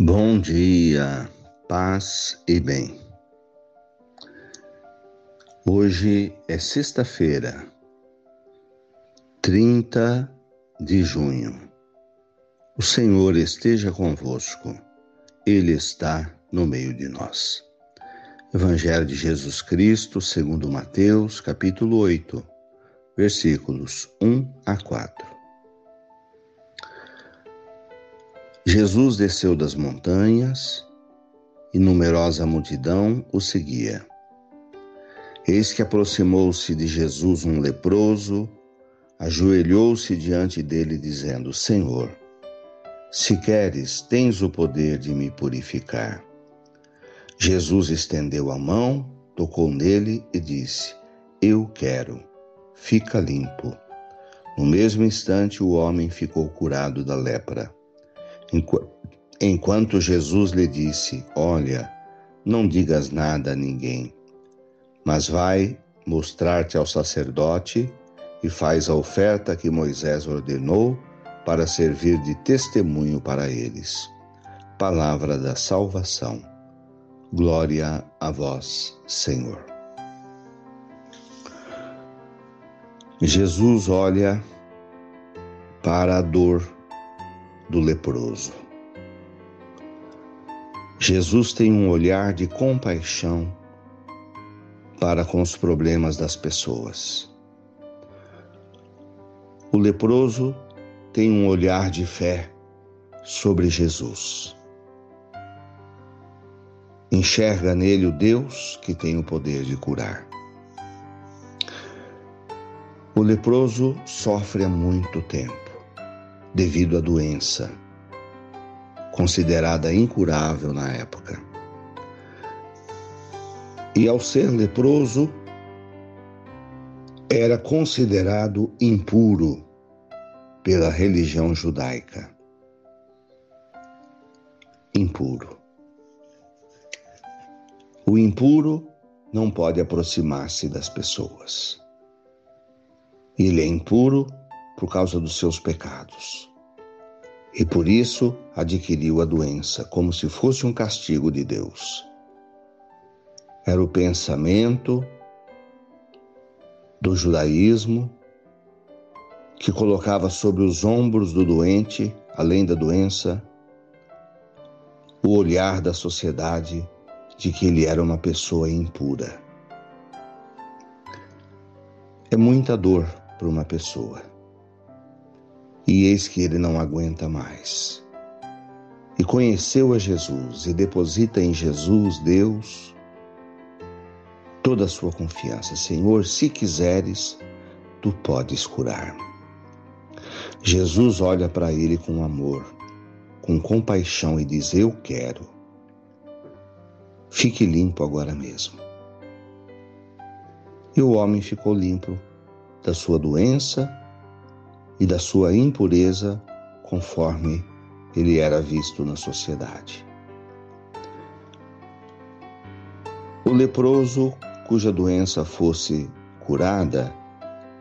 Bom dia, paz e bem. Hoje é sexta-feira, 30 de junho. O Senhor esteja convosco, Ele está no meio de nós. Evangelho de Jesus Cristo, segundo Mateus, capítulo 8, versículos 1 a 4. Jesus desceu das montanhas e numerosa multidão o seguia. Eis que aproximou-se de Jesus um leproso, ajoelhou-se diante dele, dizendo: Senhor, se queres, tens o poder de me purificar. Jesus estendeu a mão, tocou nele e disse: Eu quero, fica limpo. No mesmo instante, o homem ficou curado da lepra. Enquanto Jesus lhe disse: Olha, não digas nada a ninguém, mas vai mostrar-te ao sacerdote e faz a oferta que Moisés ordenou para servir de testemunho para eles. Palavra da salvação. Glória a vós, Senhor. Jesus olha para a dor do leproso. Jesus tem um olhar de compaixão para com os problemas das pessoas. O leproso tem um olhar de fé sobre Jesus. Enxerga nele o Deus que tem o poder de curar. O leproso sofre há muito tempo devido à doença, considerada incurável na época. E ao ser leproso, era considerado impuro pela religião judaica. Impuro. O impuro não pode aproximar-se das pessoas. Ele é impuro por causa dos seus pecados. E por isso adquiriu a doença, como se fosse um castigo de Deus. Era o pensamento do judaísmo que colocava sobre os ombros do doente, além da doença, o olhar da sociedade de que ele era uma pessoa impura. É muita dor para uma pessoa. E eis que ele não aguenta mais. E conheceu a Jesus e deposita em Jesus, Deus, toda a sua confiança. Senhor, se quiseres, tu podes curar. Jesus olha para ele com amor, com compaixão e diz: Eu quero. Fique limpo agora mesmo. E o homem ficou limpo da sua doença e da sua impureza, conforme ele era visto na sociedade. O leproso, cuja doença fosse curada,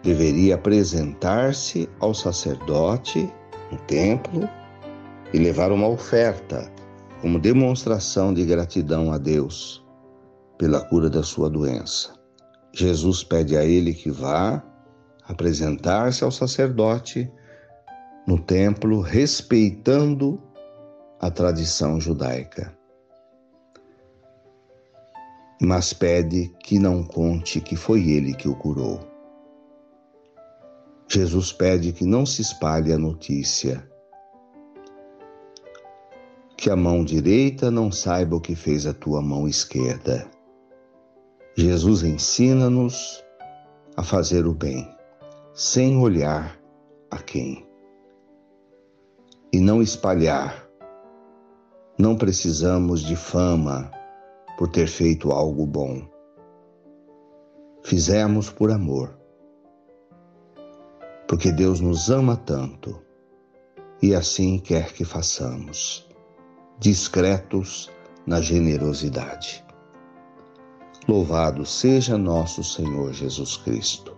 deveria apresentar-se ao sacerdote no templo e levar uma oferta como demonstração de gratidão a Deus pela cura da sua doença. Jesus pede a ele que vá apresentar-se ao sacerdote no templo, respeitando a tradição judaica. Mas pede que não conte que foi ele que o curou. Jesus pede que não se espalhe a notícia, que a mão direita não saiba o que fez a tua mão esquerda. Jesus ensina-nos a fazer o bem sem olhar a quem. E não espalhar. Não precisamos de fama por ter feito algo bom. Fizemos por amor. Porque Deus nos ama tanto e assim quer que façamos, discretos na generosidade. Louvado seja nosso Senhor Jesus Cristo